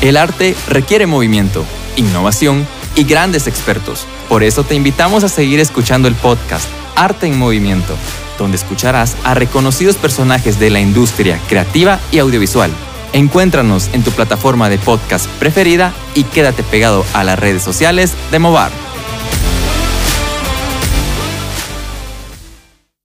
El arte requiere movimiento, innovación y grandes expertos. Por eso te invitamos a seguir escuchando el podcast Arte en Movimiento, donde escucharás a reconocidos personajes de la industria creativa y audiovisual. Encuéntranos en tu plataforma de podcast preferida y quédate pegado a las redes sociales de Movar.